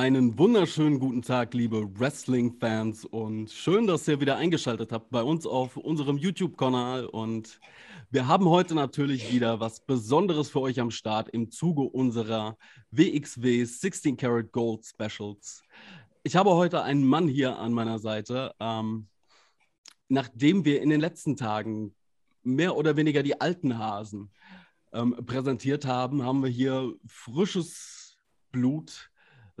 Einen wunderschönen guten Tag, liebe Wrestling-Fans, und schön, dass ihr wieder eingeschaltet habt bei uns auf unserem YouTube-Kanal. Und wir haben heute natürlich wieder was Besonderes für euch am Start im Zuge unserer WXW 16 Karat Gold Specials. Ich habe heute einen Mann hier an meiner Seite. Ähm, nachdem wir in den letzten Tagen mehr oder weniger die alten Hasen ähm, präsentiert haben, haben wir hier frisches Blut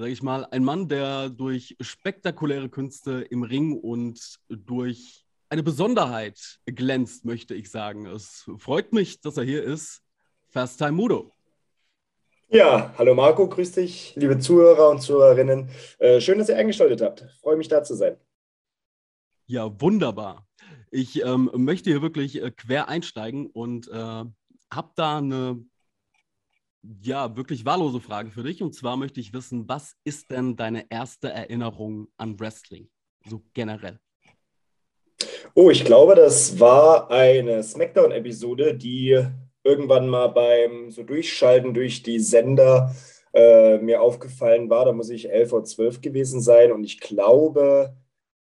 sage ich mal, ein Mann, der durch spektakuläre Künste im Ring und durch eine Besonderheit glänzt, möchte ich sagen. Es freut mich, dass er hier ist. First Time Mudo. Ja, hallo Marco, grüß dich, liebe Zuhörer und Zuhörerinnen. Äh, schön, dass ihr eingeschaltet habt. Freue mich, da zu sein. Ja, wunderbar. Ich ähm, möchte hier wirklich äh, quer einsteigen und äh, habe da eine ja, wirklich wahllose Frage für dich. Und zwar möchte ich wissen, was ist denn deine erste Erinnerung an Wrestling? So generell. Oh, ich glaube, das war eine SmackDown-Episode, die irgendwann mal beim so Durchschalten durch die Sender äh, mir aufgefallen war. Da muss ich 11 oder 12 gewesen sein. Und ich glaube,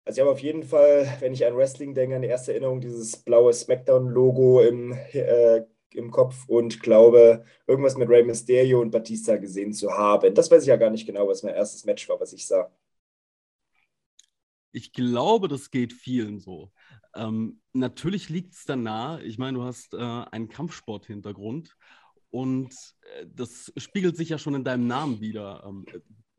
also ich habe auf jeden Fall, wenn ich an Wrestling denke, eine erste Erinnerung, dieses blaue SmackDown-Logo im äh, im Kopf und glaube, irgendwas mit Rey Mysterio und Batista gesehen zu haben. Das weiß ich ja gar nicht genau, was mein erstes Match war, was ich sah. Ich glaube, das geht vielen so. Ähm, natürlich liegt es dann nahe. Ich meine, du hast äh, einen Kampfsport-Hintergrund und äh, das spiegelt sich ja schon in deinem Namen wieder. Ähm,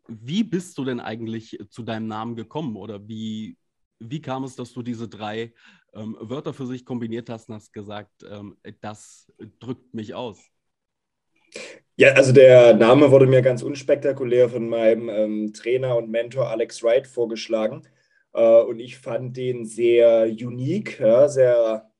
wie bist du denn eigentlich zu deinem Namen gekommen oder wie, wie kam es, dass du diese drei ähm, Wörter für sich kombiniert hast und hast gesagt, ähm, das drückt mich aus? Ja, also der Name wurde mir ganz unspektakulär von meinem ähm, Trainer und Mentor Alex Wright vorgeschlagen. Äh, und ich fand den sehr unique, ja, sehr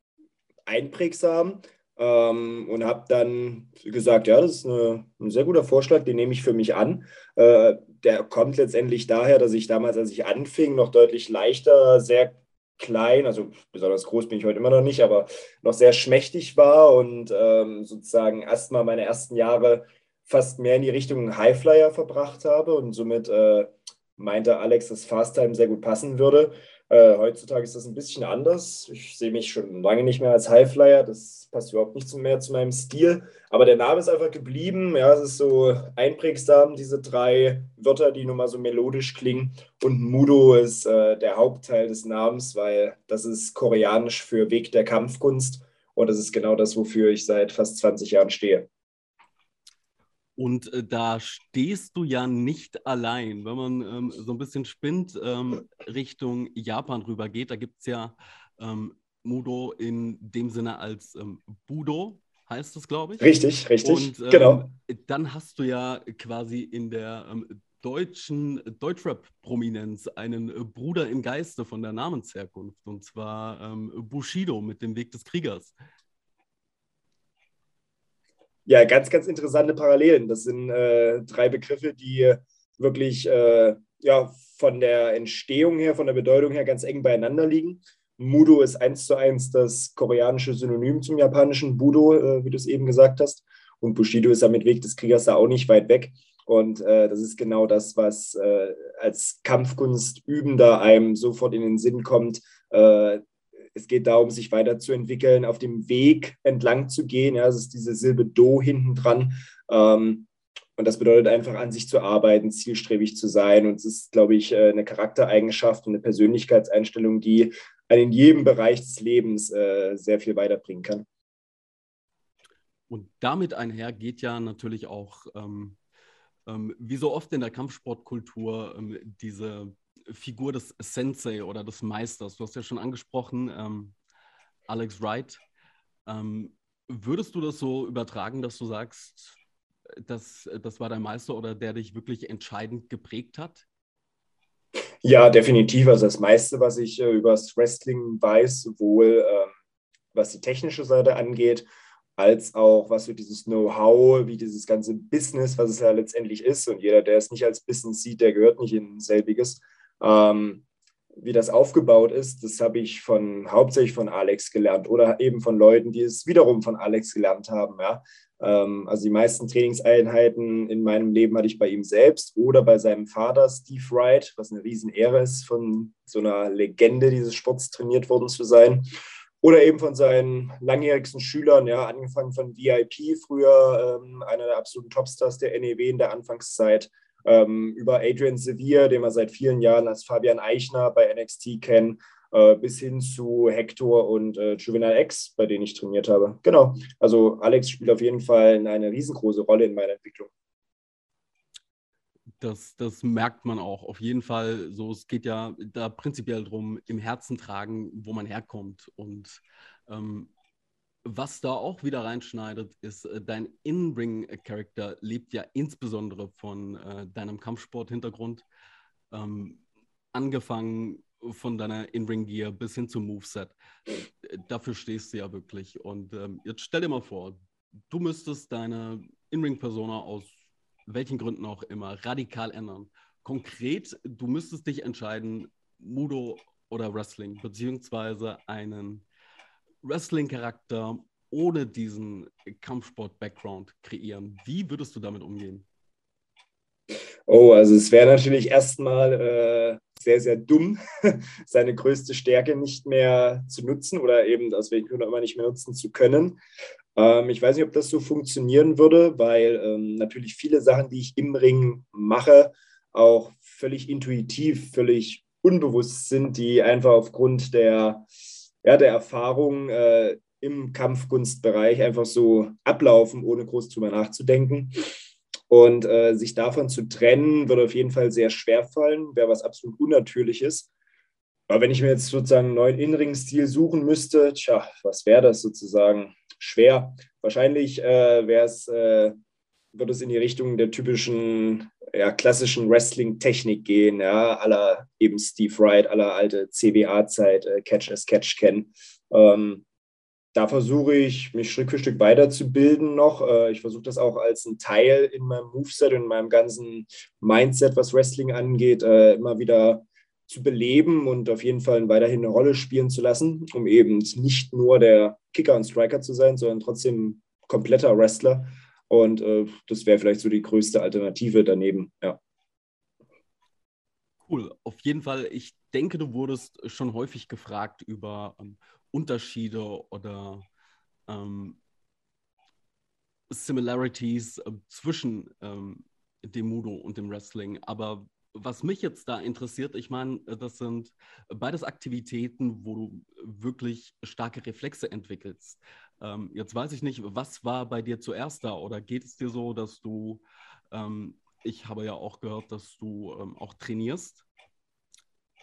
einprägsam ähm, und habe dann gesagt, ja, das ist eine, ein sehr guter Vorschlag, den nehme ich für mich an. Äh, der kommt letztendlich daher, dass ich damals, als ich anfing, noch deutlich leichter, sehr klein, also besonders groß bin ich heute immer noch nicht, aber noch sehr schmächtig war und ähm, sozusagen erstmal meine ersten Jahre fast mehr in die Richtung Highflyer verbracht habe und somit äh, meinte Alex, dass Fast Time sehr gut passen würde. Äh, heutzutage ist das ein bisschen anders. Ich sehe mich schon lange nicht mehr als Highflyer. Das passt überhaupt nicht mehr zu meinem Stil. Aber der Name ist einfach geblieben. Ja, es ist so einprägsam, diese drei Wörter, die nun mal so melodisch klingen. Und Mudo ist äh, der Hauptteil des Namens, weil das ist koreanisch für Weg der Kampfkunst. Und das ist genau das, wofür ich seit fast 20 Jahren stehe. Und äh, da stehst du ja nicht allein. Wenn man ähm, so ein bisschen spinnt ähm, Richtung Japan rüber geht, da gibt es ja ähm, Mudo in dem Sinne als ähm, Budo, heißt es, glaube ich. Richtig, richtig. Und genau. Ähm, dann hast du ja quasi in der ähm, deutschen Deutschrap-Prominenz einen äh, Bruder im Geiste von der Namensherkunft, und zwar Bushido mit dem Weg des Kriegers ja, ganz, ganz interessante Parallelen. Das sind äh, drei Begriffe, die wirklich äh, ja, von der Entstehung her, von der Bedeutung her ganz eng beieinander liegen. Mudo ist eins zu eins das koreanische Synonym zum japanischen Budo, äh, wie du es eben gesagt hast. Und Bushido ist ja mit Weg des Kriegers da auch nicht weit weg. Und äh, das ist genau das, was äh, als Kampfkunstübender einem sofort in den Sinn kommt, äh, es geht darum, sich weiterzuentwickeln, auf dem Weg entlang zu gehen. Ja, es ist diese Silbe Do hinten dran. Ähm, und das bedeutet einfach, an sich zu arbeiten, zielstrebig zu sein. Und es ist, glaube ich, äh, eine Charaktereigenschaft und eine Persönlichkeitseinstellung, die einen in jedem Bereich des Lebens äh, sehr viel weiterbringen kann. Und damit einher geht ja natürlich auch, ähm, ähm, wie so oft in der Kampfsportkultur, ähm, diese Figur des Sensei oder des Meisters. Du hast ja schon angesprochen, ähm, Alex Wright. Ähm, würdest du das so übertragen, dass du sagst, dass, das war dein Meister oder der dich wirklich entscheidend geprägt hat? Ja, definitiv. Also das meiste, was ich äh, über das Wrestling weiß, sowohl ähm, was die technische Seite angeht, als auch was so dieses Know-how, wie dieses ganze Business, was es ja letztendlich ist. Und jeder, der es nicht als Business sieht, der gehört nicht in selbiges. Ähm, wie das aufgebaut ist, das habe ich von hauptsächlich von Alex gelernt oder eben von Leuten, die es wiederum von Alex gelernt haben. Ja. Ähm, also die meisten Trainingseinheiten in meinem Leben hatte ich bei ihm selbst oder bei seinem Vater Steve Wright, was eine Riesenehre ist, von so einer Legende dieses Sports trainiert worden zu sein. Oder eben von seinen langjährigsten Schülern, ja, angefangen von VIP, früher ähm, einer der absoluten Topstars der NEW in der Anfangszeit, ähm, über Adrian Sevier, den wir seit vielen Jahren als Fabian Eichner bei NXT kennen, äh, bis hin zu Hector und äh, Juvenile X, bei denen ich trainiert habe. Genau, also Alex spielt auf jeden Fall eine riesengroße Rolle in meiner Entwicklung. Das, das merkt man auch auf jeden Fall. So, es geht ja da prinzipiell darum, im Herzen tragen, wo man herkommt. Und ähm, was da auch wieder reinschneidet, ist, äh, dein In-Ring-Charakter lebt ja insbesondere von äh, deinem Kampfsport-Hintergrund. Ähm, angefangen von deiner In-Ring-Gear bis hin zum Moveset. Dafür stehst du ja wirklich. Und ähm, jetzt stell dir mal vor, du müsstest deine In-Ring-Persona aus welchen Gründen auch immer radikal ändern. Konkret, du müsstest dich entscheiden, Mudo oder Wrestling, beziehungsweise einen Wrestling-Charakter ohne diesen Kampfsport-Background kreieren. Wie würdest du damit umgehen? Oh, also es wäre natürlich erstmal äh, sehr, sehr dumm, seine größte Stärke nicht mehr zu nutzen oder eben aus welchen Gründen immer nicht mehr nutzen zu können. Ähm, ich weiß nicht, ob das so funktionieren würde, weil ähm, natürlich viele Sachen, die ich im Ring mache, auch völlig intuitiv, völlig unbewusst sind, die einfach aufgrund der ja, der Erfahrung äh, im Kampfkunstbereich einfach so ablaufen, ohne groß drüber nachzudenken. Und äh, sich davon zu trennen, würde auf jeden Fall sehr schwer fallen, wäre was absolut Unnatürliches. Aber wenn ich mir jetzt sozusagen einen neuen Innenring-Stil suchen müsste, tja, was wäre das sozusagen? Schwer. Wahrscheinlich äh, wäre es, würde es in die Richtung der typischen ja, klassischen Wrestling-Technik gehen, ja, aller eben Steve Wright, aller alte CWA-Zeit, äh, Catch as Catch kennen. Ähm, da versuche ich, mich Stück für Stück weiterzubilden noch. Äh, ich versuche das auch als ein Teil in meinem Moveset und in meinem ganzen Mindset, was Wrestling angeht, äh, immer wieder zu beleben und auf jeden Fall weiterhin eine Rolle spielen zu lassen, um eben nicht nur der Kicker und Striker zu sein, sondern trotzdem kompletter Wrestler und äh, das wäre vielleicht so die größte Alternative daneben, ja. Cool, auf jeden Fall. Ich denke, du wurdest schon häufig gefragt über ähm, Unterschiede oder ähm, Similarities äh, zwischen ähm, dem Mudo und dem Wrestling. Aber was mich jetzt da interessiert, ich meine, das sind beides Aktivitäten, wo du wirklich starke Reflexe entwickelst. Ähm, jetzt weiß ich nicht, was war bei dir zuerst da? Oder geht es dir so, dass du, ähm, ich habe ja auch gehört, dass du ähm, auch trainierst,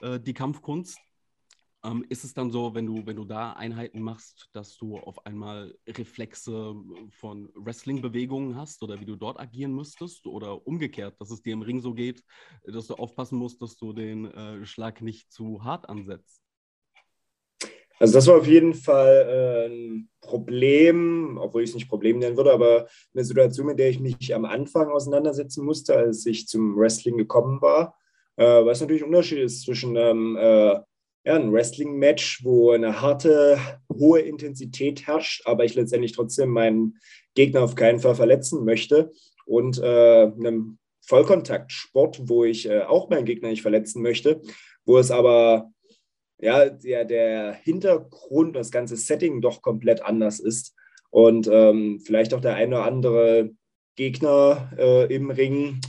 äh, die Kampfkunst. Ähm, ist es dann so, wenn du, wenn du da Einheiten machst, dass du auf einmal Reflexe von Wrestling-Bewegungen hast oder wie du dort agieren müsstest? Oder umgekehrt, dass es dir im Ring so geht, dass du aufpassen musst, dass du den äh, Schlag nicht zu hart ansetzt? Also das war auf jeden Fall äh, ein Problem, obwohl ich es nicht Problem nennen würde, aber eine Situation, mit der ich mich am Anfang auseinandersetzen musste, als ich zum Wrestling gekommen war, äh, was natürlich ein Unterschied ist zwischen einem, äh, ja, einem Wrestling-Match, wo eine harte, hohe Intensität herrscht, aber ich letztendlich trotzdem meinen Gegner auf keinen Fall verletzen möchte, und äh, einem Vollkontaktsport, wo ich äh, auch meinen Gegner nicht verletzen möchte, wo es aber ja, der, der Hintergrund, das ganze Setting doch komplett anders ist und ähm, vielleicht auch der eine oder andere Gegner äh, im Ring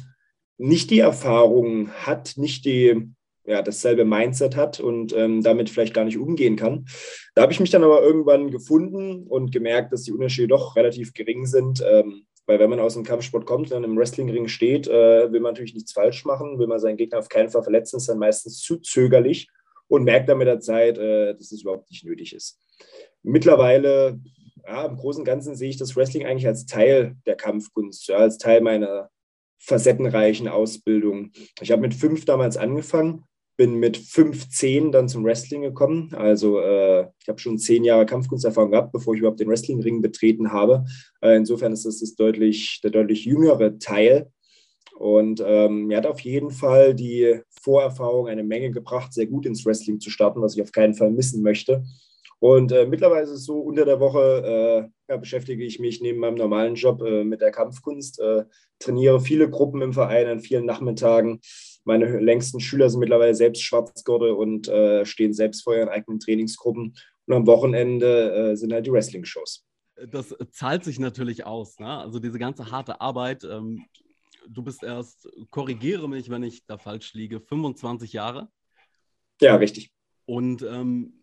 nicht die Erfahrung hat, nicht die, ja, dasselbe Mindset hat und ähm, damit vielleicht gar nicht umgehen kann. Da habe ich mich dann aber irgendwann gefunden und gemerkt, dass die Unterschiede doch relativ gering sind. Ähm, weil wenn man aus dem Kampfsport kommt und dann im Wrestlingring steht, äh, will man natürlich nichts falsch machen, will man seinen Gegner auf keinen Fall verletzen, ist dann meistens zu zögerlich und merkt dann mit der Zeit, äh, dass es überhaupt nicht nötig ist. Mittlerweile, ja, im Großen und Ganzen sehe ich das Wrestling eigentlich als Teil der Kampfkunst, ja, als Teil meiner facettenreichen Ausbildung. Ich habe mit fünf damals angefangen, bin mit 15 dann zum Wrestling gekommen. Also äh, ich habe schon zehn Jahre Kampfkunsterfahrung gehabt, bevor ich überhaupt den Wrestlingring betreten habe. Äh, insofern ist das, das deutlich, der deutlich jüngere Teil Und ähm, mir hat auf jeden Fall die Vorerfahrung eine Menge gebracht, sehr gut ins Wrestling zu starten, was ich auf keinen Fall missen möchte. Und äh, mittlerweile ist es so, unter der Woche äh, ja, beschäftige ich mich neben meinem normalen Job äh, mit der Kampfkunst, äh, trainiere viele Gruppen im Verein an vielen Nachmittagen. Meine längsten Schüler sind mittlerweile selbst Schwarzgurte und äh, stehen selbst vor ihren eigenen Trainingsgruppen. Und am Wochenende äh, sind halt die Wrestling-Shows. Das zahlt sich natürlich aus. Ne? Also diese ganze harte Arbeit. Ähm, du bist erst, korrigiere mich, wenn ich da falsch liege, 25 Jahre. Ja, richtig. Und ähm,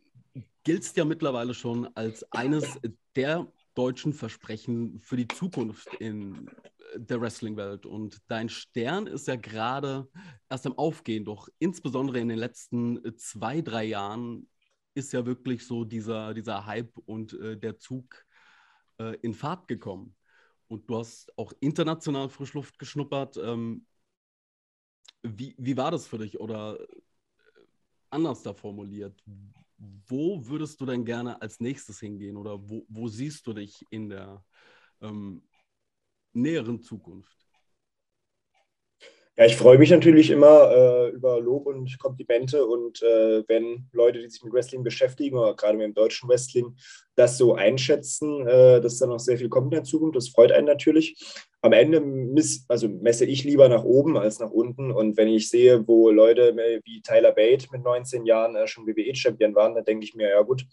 giltst ja mittlerweile schon als eines der deutschen Versprechen für die Zukunft in der Wrestling-Welt. Und dein Stern ist ja gerade erst am Aufgehen, doch insbesondere in den letzten zwei, drei Jahren ist ja wirklich so dieser, dieser Hype und äh, der Zug äh, in Fahrt gekommen. Und du hast auch international Frischluft geschnuppert. Ähm, wie, wie war das für dich? Oder äh, anders da formuliert, wo würdest du denn gerne als nächstes hingehen oder wo, wo siehst du dich in der ähm, näheren Zukunft? Ja, ich freue mich natürlich immer äh, über Lob und Komplimente und äh, wenn Leute, die sich mit Wrestling beschäftigen oder gerade mit dem deutschen Wrestling, das so einschätzen, äh, dass da noch sehr viel kommt in der Zukunft, das freut einen natürlich. Am Ende miss, also messe ich lieber nach oben als nach unten und wenn ich sehe, wo Leute wie Tyler Bate mit 19 Jahren äh, schon WWE-Champion waren, dann denke ich mir, ja gut,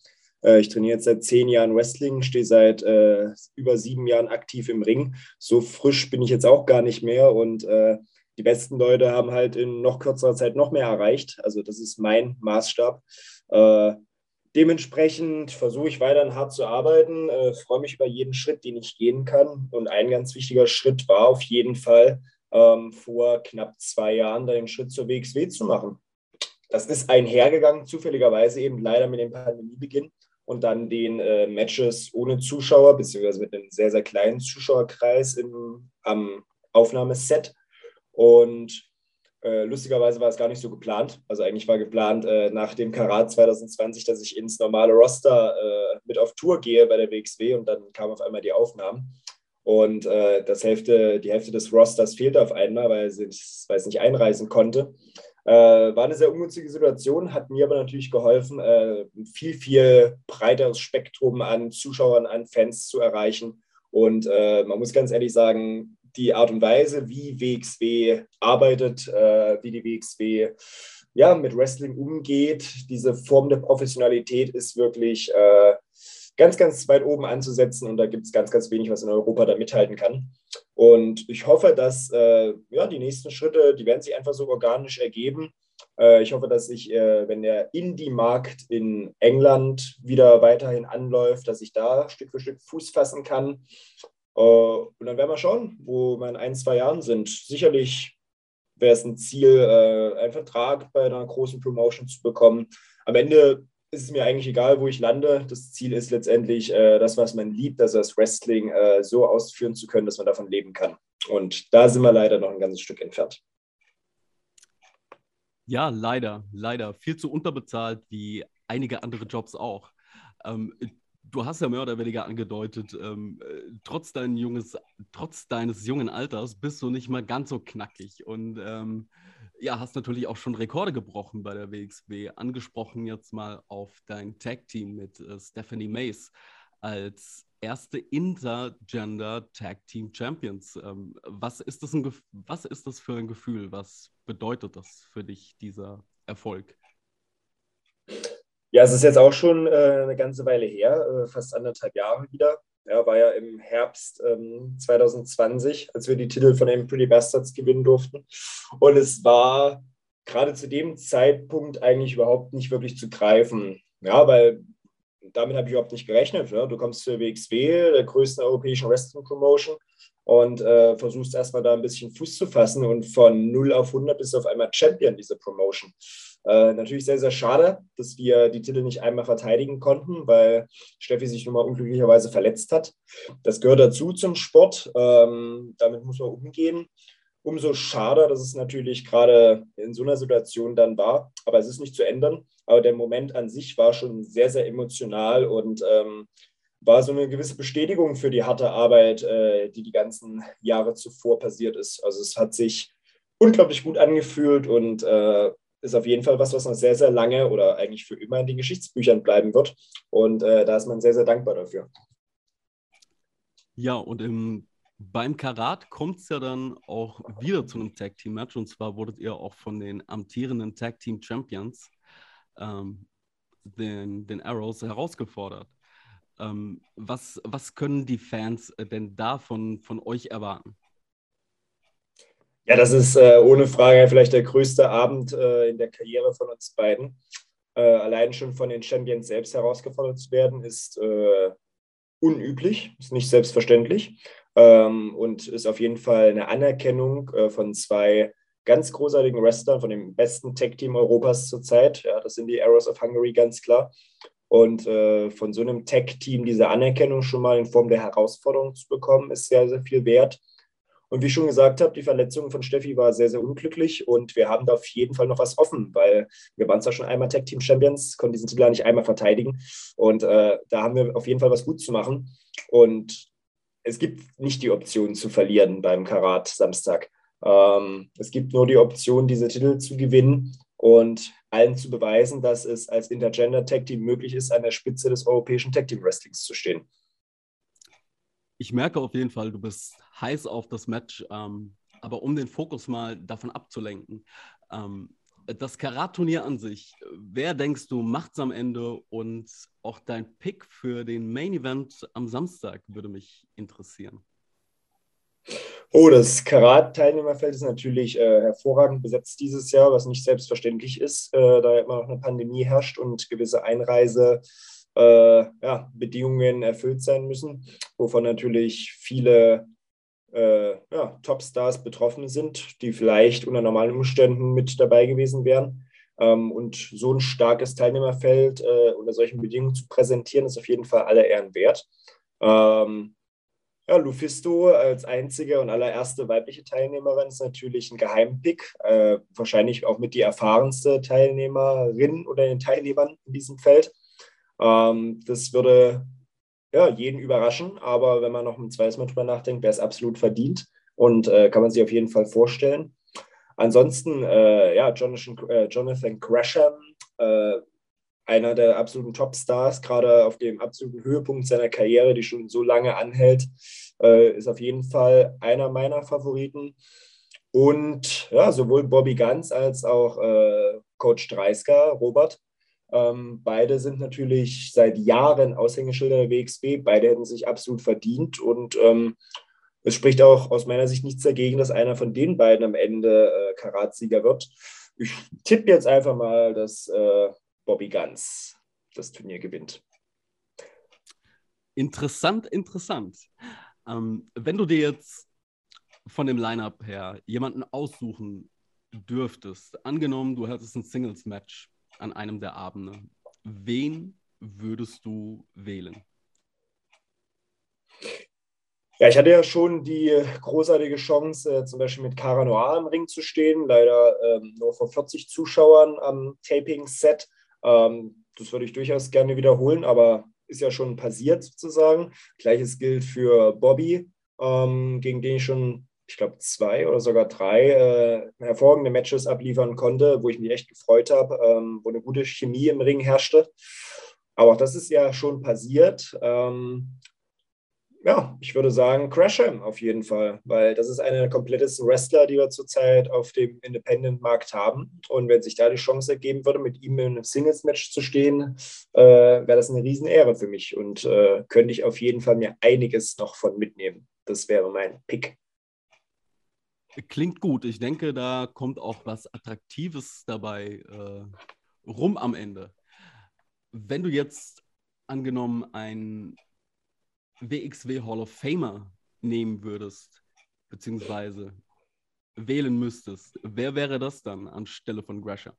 äh, ich trainiere jetzt seit zehn Jahren Wrestling, stehe seit äh, über sieben Jahren aktiv im Ring. So frisch bin ich jetzt auch gar nicht mehr und äh, die besten Leute haben halt in noch kürzerer Zeit noch mehr erreicht. Also das ist mein Maßstab. Äh, dementsprechend versuche ich weiterhin hart zu arbeiten, äh, freue mich über jeden Schritt, den ich gehen kann. Und ein ganz wichtiger Schritt war auf jeden Fall ähm, vor knapp zwei Jahren den Schritt zur WXW zu machen. Das ist einhergegangen, zufälligerweise eben leider mit dem Pandemiebeginn und dann den äh, Matches ohne Zuschauer, beziehungsweise mit einem sehr, sehr kleinen Zuschauerkreis im, am Aufnahmeset. Und äh, lustigerweise war es gar nicht so geplant. Also eigentlich war geplant äh, nach dem Karat 2020, dass ich ins normale Roster äh, mit auf Tour gehe bei der WXW und dann kamen auf einmal die Aufnahmen. Und äh, das Hälfte, die Hälfte des Rosters fehlte auf einmal, weil es nicht einreisen konnte. Äh, war eine sehr ungünstige Situation, hat mir aber natürlich geholfen, äh, ein viel, viel breiteres Spektrum an Zuschauern, an Fans zu erreichen. Und man muss ganz ehrlich sagen, die Art und Weise, wie WXW arbeitet, äh, wie die WXW ja, mit Wrestling umgeht. Diese Form der Professionalität ist wirklich äh, ganz, ganz weit oben anzusetzen und da gibt es ganz, ganz wenig, was in Europa da mithalten kann. Und ich hoffe, dass äh, ja, die nächsten Schritte, die werden sich einfach so organisch ergeben. Äh, ich hoffe, dass ich, äh, wenn der Indie-Markt in England wieder weiterhin anläuft, dass ich da Stück für Stück Fuß fassen kann und dann werden wir schauen, wo wir in ein, zwei Jahren sind. Sicherlich wäre es ein Ziel, äh, einen Vertrag bei einer großen Promotion zu bekommen. Am Ende ist es mir eigentlich egal, wo ich lande. Das Ziel ist letztendlich äh, das, was man liebt, also das Wrestling so ausführen zu können, dass man davon leben kann. Und da sind wir leider noch ein ganzes Stück entfernt. Ja, leider, leider. Viel zu unterbezahlt wie einige andere Jobs auch. Ähm, du hast ja mehr oder weniger angedeutet, ähm, äh, trotz, dein junges, trotz deines jungen Alters bist du nicht mal ganz so knackig und ähm, ja, hast natürlich auch schon Rekorde gebrochen bei der WXW. Angesprochen jetzt mal auf dein Tag-Team mit äh, Stephanie Mace als erste Intergender Tag Team Champions. Ähm, was, was ist das für ein Gefühl? Was bedeutet das für dich, dieser Erfolg? Ja, es ist jetzt auch schon äh, eine ganze Weile her, äh, fast anderthalb Jahre wieder. Ja, war ja im Herbst ähm, 2020, als wir die Titel von den Pretty Bastards gewinnen durften. Und es war gerade zu dem Zeitpunkt eigentlich überhaupt nicht wirklich zu greifen. Ja, weil damit habe ich überhaupt nicht gerechnet. Ja. Du kommst zur WXW, der größten europäischen Wrestling Promotion, und äh, versuchst erstmal da ein bisschen Fuß zu fassen und von 0 auf 100 bist du auf einmal Champion dieser Promotion. Äh, natürlich sehr, sehr schade, dass wir die Titel nicht einmal verteidigen konnten, weil Steffi sich nun mal unglücklicherweise verletzt hat. Das gehört dazu zum Sport. Ähm, damit muss man umgehen. Umso schade, dass es natürlich gerade in so einer Situation dann war. Aber es ist nicht zu ändern. Aber der Moment an sich war schon sehr, sehr emotional und ähm, war so eine gewisse Bestätigung für die harte Arbeit, äh, die die ganzen Jahre zuvor passiert ist. Also es hat sich unglaublich gut angefühlt und äh, ist auf jeden Fall was, was noch sehr, sehr lange oder eigentlich für immer in den Geschichtsbüchern bleiben wird. Und äh, da ist man sehr, sehr dankbar dafür. Ja, und im, beim Karat kommt es ja dann auch wieder zu einem Tag Team Match. Und zwar wurdet ihr auch von den amtierenden Tag Team Champions, ähm, den, den Arrows, herausgefordert. Ähm, was, was können die Fans denn davon von euch erwarten? Ja, das ist äh, ohne Frage vielleicht der größte Abend äh, in der Karriere von uns beiden. Äh, allein schon von den Champions selbst herausgefordert zu werden, ist äh, unüblich, ist nicht selbstverständlich ähm, und ist auf jeden Fall eine Anerkennung äh, von zwei ganz großartigen Wrestlern, von dem besten Tag-Team Europas zurzeit. Ja, das sind die Arrows of Hungary, ganz klar. Und äh, von so einem Tech-Team diese Anerkennung schon mal in Form der Herausforderung zu bekommen, ist sehr, sehr viel wert. Und wie ich schon gesagt habe, die Verletzung von Steffi war sehr, sehr unglücklich und wir haben da auf jeden Fall noch was offen, weil wir waren zwar schon einmal Tag Team Champions, konnten diesen Titel nicht einmal verteidigen und äh, da haben wir auf jeden Fall was gut zu machen. Und es gibt nicht die Option zu verlieren beim Karat Samstag. Ähm, es gibt nur die Option, diese Titel zu gewinnen und allen zu beweisen, dass es als Intergender Tag Team möglich ist, an der Spitze des europäischen Tag Team Wrestlings zu stehen ich merke auf jeden Fall, du bist heiß auf das Match. Ähm, aber um den Fokus mal davon abzulenken, ähm, das Karat-Turnier an sich, wer denkst du macht es am Ende und auch dein Pick für den Main Event am Samstag würde mich interessieren. Oh, das Karat-Teilnehmerfeld ist natürlich äh, hervorragend besetzt dieses Jahr, was nicht selbstverständlich ist, äh, da immer noch eine Pandemie herrscht und gewisse Einreise äh, ja, Bedingungen erfüllt sein müssen, wovon natürlich viele äh, ja, Topstars betroffen sind, die vielleicht unter normalen Umständen mit dabei gewesen wären. Ähm, und so ein starkes Teilnehmerfeld äh, unter solchen Bedingungen zu präsentieren, ist auf jeden Fall aller Ehren wert. Ähm, ja, Lufisto als einzige und allererste weibliche Teilnehmerin ist natürlich ein Geheimpick, äh, wahrscheinlich auch mit die erfahrenste Teilnehmerin oder den Teilnehmern in diesem Feld. Ähm, das würde ja, jeden überraschen, aber wenn man noch ein zweites Mal drüber nachdenkt, wäre es absolut verdient und äh, kann man sich auf jeden Fall vorstellen. Ansonsten, äh, ja, Jonathan, äh, Jonathan Gresham, äh, einer der absoluten Topstars, gerade auf dem absoluten Höhepunkt seiner Karriere, die schon so lange anhält, äh, ist auf jeden Fall einer meiner Favoriten. Und ja, sowohl Bobby Ganz als auch äh, Coach Dreisker, Robert, ähm, beide sind natürlich seit Jahren Aushängeschilder der WXW. Beide hätten sich absolut verdient. Und ähm, es spricht auch aus meiner Sicht nichts dagegen, dass einer von den beiden am Ende äh, Karatsieger wird. Ich tippe jetzt einfach mal, dass äh, Bobby Ganz das Turnier gewinnt. Interessant, interessant. Ähm, wenn du dir jetzt von dem Lineup her jemanden aussuchen dürftest, angenommen, du hättest ein Singles-Match an einem der Abende. Wen würdest du wählen? Ja, ich hatte ja schon die großartige Chance, äh, zum Beispiel mit Cara Noir im Ring zu stehen. Leider ähm, nur vor 40 Zuschauern am Taping-Set. Ähm, das würde ich durchaus gerne wiederholen, aber ist ja schon passiert sozusagen. Gleiches gilt für Bobby, ähm, gegen den ich schon ich glaube, zwei oder sogar drei äh, hervorragende Matches abliefern konnte, wo ich mich echt gefreut habe, ähm, wo eine gute Chemie im Ring herrschte. Aber auch das ist ja schon passiert. Ähm, ja, ich würde sagen Crasham auf jeden Fall, weil das ist einer der komplettesten Wrestler, die wir zurzeit auf dem Independent-Markt haben. Und wenn sich da die Chance ergeben würde, mit ihm in einem Singles-Match zu stehen, äh, wäre das eine Riesenehre für mich und äh, könnte ich auf jeden Fall mir einiges noch von mitnehmen. Das wäre mein Pick. Klingt gut. Ich denke, da kommt auch was Attraktives dabei äh, rum am Ende. Wenn du jetzt angenommen einen WXW Hall of Famer nehmen würdest, beziehungsweise wählen müsstest, wer wäre das dann anstelle von Grasher?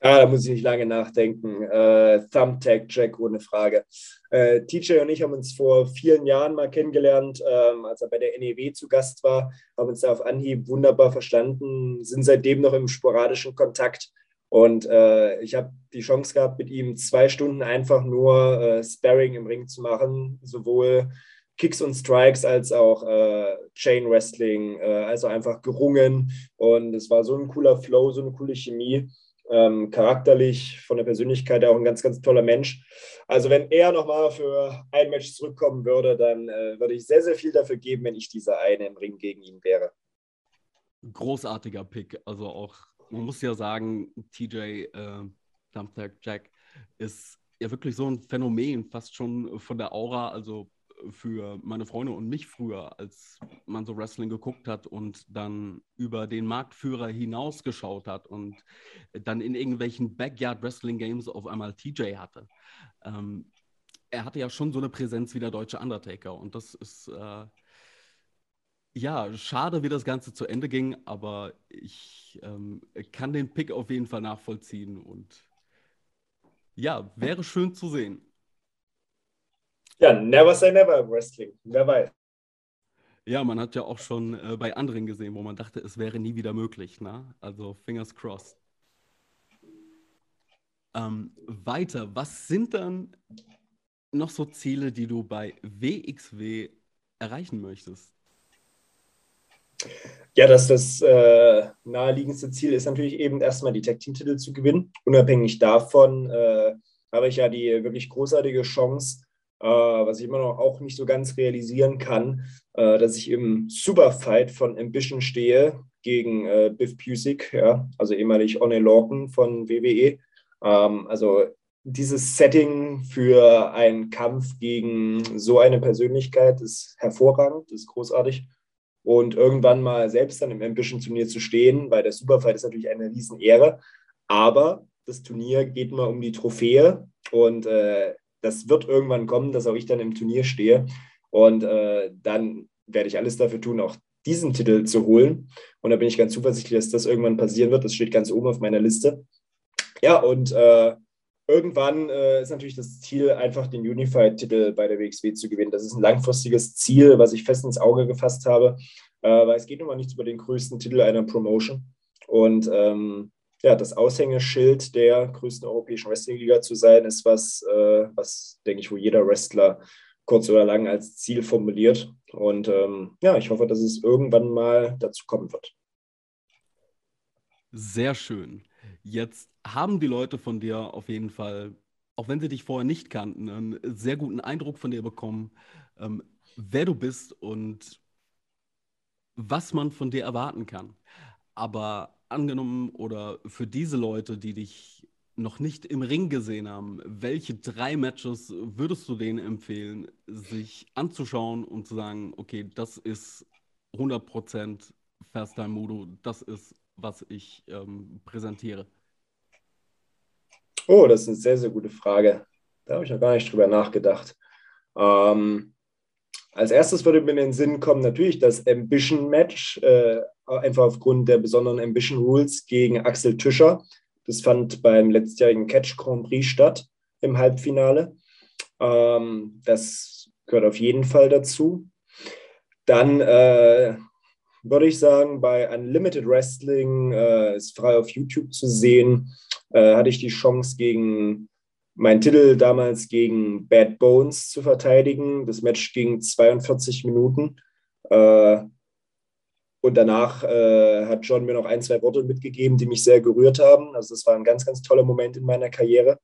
Ah, da muss ich nicht lange nachdenken. Äh, Thumbtack Jack, ohne Frage. Äh, TJ und ich haben uns vor vielen Jahren mal kennengelernt, ähm, als er bei der NEW zu Gast war, haben uns da auf Anhieb wunderbar verstanden, sind seitdem noch im sporadischen Kontakt. Und äh, ich habe die Chance gehabt, mit ihm zwei Stunden einfach nur äh, Sparring im Ring zu machen, sowohl Kicks und Strikes als auch äh, Chain Wrestling, äh, also einfach gerungen. Und es war so ein cooler Flow, so eine coole Chemie. Ähm, charakterlich, von der Persönlichkeit auch ein ganz, ganz toller Mensch. Also wenn er nochmal für ein Match zurückkommen würde, dann äh, würde ich sehr, sehr viel dafür geben, wenn ich dieser eine im Ring gegen ihn wäre. Großartiger Pick. Also auch, man muss ja sagen, TJ äh, Dumpster Jack ist ja wirklich so ein Phänomen, fast schon von der Aura. Also für meine Freunde und mich früher, als man so Wrestling geguckt hat und dann über den Marktführer hinausgeschaut hat und dann in irgendwelchen Backyard Wrestling Games auf einmal TJ hatte. Ähm, er hatte ja schon so eine Präsenz wie der deutsche Undertaker und das ist äh, ja schade, wie das Ganze zu Ende ging, aber ich ähm, kann den Pick auf jeden Fall nachvollziehen und ja, wäre schön zu sehen. Ja, never say never im Wrestling. Wer weiß. Ja, man hat ja auch schon äh, bei anderen gesehen, wo man dachte, es wäre nie wieder möglich. Ne? Also fingers crossed. Ähm, weiter, was sind dann noch so Ziele, die du bei WXW erreichen möchtest? Ja, dass das äh, naheliegendste Ziel ist natürlich eben erstmal die Tag-Team-Titel zu gewinnen. Unabhängig davon äh, habe ich ja die wirklich großartige Chance, was ich immer noch auch nicht so ganz realisieren kann, äh, dass ich im Superfight von Ambition stehe gegen äh, Biff Pusick, ja, also ehemalig Oney Lorcan von WWE. Ähm, also dieses Setting für einen Kampf gegen so eine Persönlichkeit ist hervorragend, ist großartig. Und irgendwann mal selbst dann im Ambition-Turnier zu stehen, weil der Superfight ist natürlich eine Riesenehre. Aber das Turnier geht mal um die Trophäe und äh, das wird irgendwann kommen, dass auch ich dann im Turnier stehe. Und äh, dann werde ich alles dafür tun, auch diesen Titel zu holen. Und da bin ich ganz zuversichtlich, dass das irgendwann passieren wird. Das steht ganz oben auf meiner Liste. Ja, und äh, irgendwann äh, ist natürlich das Ziel, einfach den Unified-Titel bei der WXW zu gewinnen. Das ist ein langfristiges Ziel, was ich fest ins Auge gefasst habe, äh, weil es geht nun mal nichts über den größten Titel einer Promotion. Und ähm, ja, das Aushängeschild der größten europäischen Wrestling-Liga zu sein, ist was, äh, was, denke ich, wo jeder Wrestler kurz oder lang als Ziel formuliert. Und ähm, ja, ich hoffe, dass es irgendwann mal dazu kommen wird. Sehr schön. Jetzt haben die Leute von dir auf jeden Fall, auch wenn sie dich vorher nicht kannten, einen sehr guten Eindruck von dir bekommen, ähm, wer du bist und was man von dir erwarten kann. Aber angenommen oder für diese Leute, die dich noch nicht im Ring gesehen haben, welche drei Matches würdest du denen empfehlen, sich anzuschauen und zu sagen, okay, das ist 100% First Time Mudo, das ist, was ich ähm, präsentiere? Oh, das ist eine sehr, sehr gute Frage. Da habe ich noch gar nicht drüber nachgedacht. Ähm, als erstes würde mir in den Sinn kommen natürlich das Ambition-Match, äh, einfach aufgrund der besonderen Ambition Rules gegen Axel Tischer. Das fand beim letztjährigen Catch Grand Prix statt im Halbfinale. Ähm, das gehört auf jeden Fall dazu. Dann äh, würde ich sagen, bei Unlimited Wrestling äh, ist frei auf YouTube zu sehen, äh, hatte ich die Chance gegen meinen Titel damals gegen Bad Bones zu verteidigen. Das Match ging 42 Minuten. Äh, und danach äh, hat John mir noch ein, zwei Worte mitgegeben, die mich sehr gerührt haben. Also das war ein ganz, ganz toller Moment in meiner Karriere.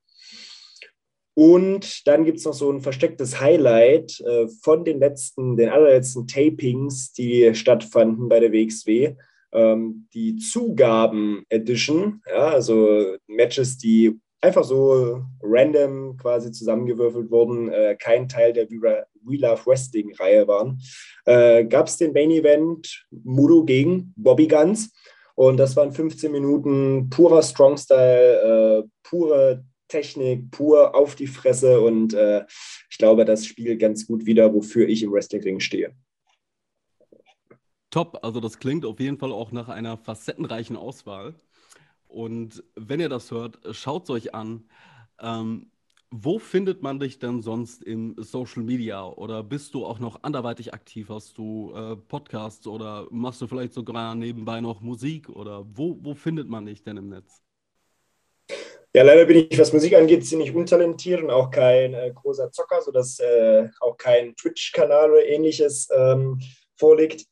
Und dann gibt es noch so ein verstecktes Highlight äh, von den letzten, den allerletzten Tapings, die stattfanden bei der WXW. Ähm, die Zugaben Edition, ja, also Matches, die einfach so random quasi zusammengewürfelt wurden, äh, kein Teil der We Love Wrestling-Reihe waren, äh, gab es den Main Event Mudo gegen Bobby Guns. Und das waren 15 Minuten purer Strong-Style, äh, pure Technik, pur auf die Fresse. Und äh, ich glaube, das spielt ganz gut wieder, wofür ich im Wrestling-Ring stehe. Top, also das klingt auf jeden Fall auch nach einer facettenreichen Auswahl. Und wenn ihr das hört, schaut es euch an. Ähm, wo findet man dich denn sonst im Social Media? Oder bist du auch noch anderweitig aktiv? Hast du äh, Podcasts oder machst du vielleicht sogar nebenbei noch Musik? Oder wo, wo findet man dich denn im Netz? Ja, leider bin ich, was Musik angeht, ziemlich untalentiert und auch kein äh, großer Zocker, sodass äh, auch kein Twitch-Kanal oder ähnliches ähm, vorliegt.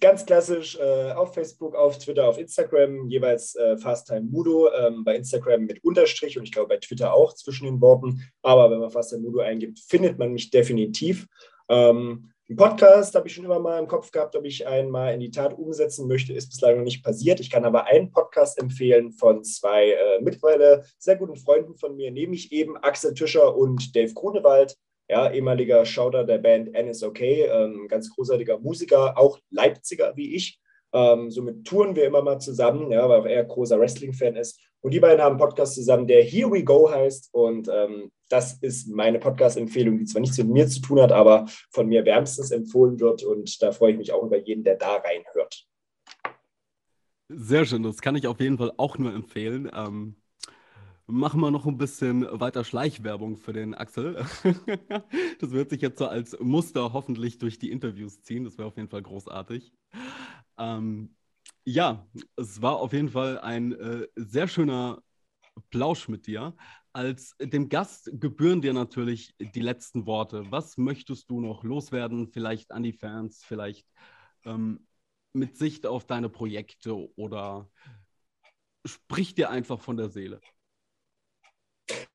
Ganz klassisch äh, auf Facebook, auf Twitter, auf Instagram, jeweils äh, Fasttime Mudo, ähm, bei Instagram mit Unterstrich und ich glaube bei Twitter auch zwischen den Worten. Aber wenn man Fasttime Mudo eingibt, findet man mich definitiv. Ähm, ein Podcast habe ich schon immer mal im Kopf gehabt, ob ich einen mal in die Tat umsetzen möchte, ist bislang noch nicht passiert. Ich kann aber einen Podcast empfehlen von zwei äh, mittlerweile sehr guten Freunden von mir, nämlich eben Axel Tischer und Dave Grunewald, ja, ehemaliger Schauder der Band NSOK, ähm, ganz großartiger Musiker, auch Leipziger wie ich. Ähm, somit touren wir immer mal zusammen, ja, weil auch er großer Wrestling-Fan ist. Und die beiden haben einen Podcast zusammen, der Here We Go heißt. Und ähm, das ist meine Podcast-Empfehlung, die zwar nichts mit mir zu tun hat, aber von mir wärmstens empfohlen wird. Und da freue ich mich auch über jeden, der da reinhört. Sehr schön, das kann ich auf jeden Fall auch nur empfehlen. Ähm, machen wir noch ein bisschen weiter Schleichwerbung für den Axel. das wird sich jetzt so als Muster hoffentlich durch die Interviews ziehen. Das wäre auf jeden Fall großartig. Ähm, ja, es war auf jeden Fall ein äh, sehr schöner Plausch mit dir. Als dem Gast gebühren dir natürlich die letzten Worte. Was möchtest du noch loswerden? Vielleicht an die Fans, vielleicht ähm, mit Sicht auf deine Projekte oder sprich dir einfach von der Seele.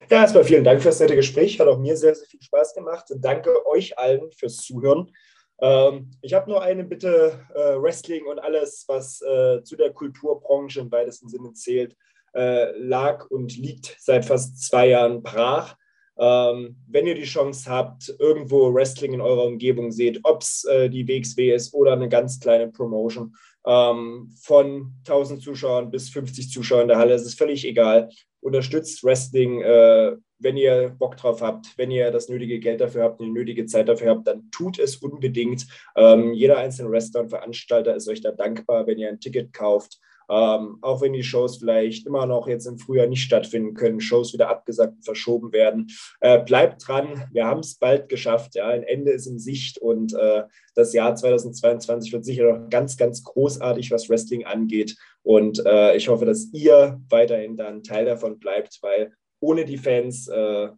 Ja, erstmal vielen Dank für das nette Gespräch. Hat auch mir sehr, sehr viel Spaß gemacht. Danke euch allen fürs Zuhören. Ähm, ich habe nur eine Bitte: äh, Wrestling und alles, was äh, zu der Kulturbranche im weitesten Sinne zählt, äh, lag und liegt seit fast zwei Jahren brach. Ähm, wenn ihr die Chance habt, irgendwo Wrestling in eurer Umgebung seht, ob es äh, die WXW ist oder eine ganz kleine Promotion, ähm, von 1000 Zuschauern bis 50 Zuschauern in der Halle, es ist völlig egal. Unterstützt Wrestling, äh, wenn ihr Bock drauf habt, wenn ihr das nötige Geld dafür habt, die nötige Zeit dafür habt, dann tut es unbedingt. Ähm, jeder einzelne Wrestler und Veranstalter ist euch da dankbar, wenn ihr ein Ticket kauft. Ähm, auch wenn die Shows vielleicht immer noch jetzt im Frühjahr nicht stattfinden können, Shows wieder abgesagt und verschoben werden. Äh, bleibt dran, wir haben es bald geschafft. Ja, ein Ende ist in Sicht und äh, das Jahr 2022 wird sicher noch ganz, ganz großartig, was Wrestling angeht. Und äh, ich hoffe, dass ihr weiterhin dann Teil davon bleibt, weil ohne die Fans äh,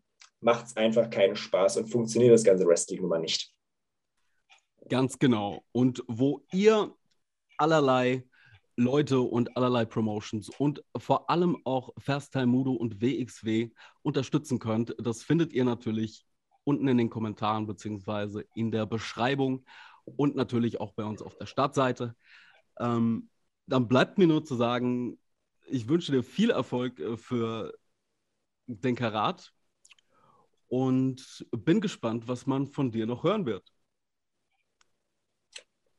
macht es einfach keinen Spaß und funktioniert das ganze Wrestling mal nicht. Ganz genau. Und wo ihr allerlei Leute und allerlei Promotions und vor allem auch First Time Mudo und WXW unterstützen könnt, das findet ihr natürlich unten in den Kommentaren beziehungsweise in der Beschreibung und natürlich auch bei uns auf der Startseite. Ähm, dann bleibt mir nur zu sagen, ich wünsche dir viel Erfolg äh, für den Karat und bin gespannt, was man von dir noch hören wird.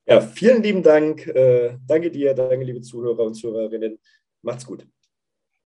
Ja, vielen lieben Dank. Äh, danke dir, danke liebe Zuhörer und Zuhörerinnen. Macht's gut.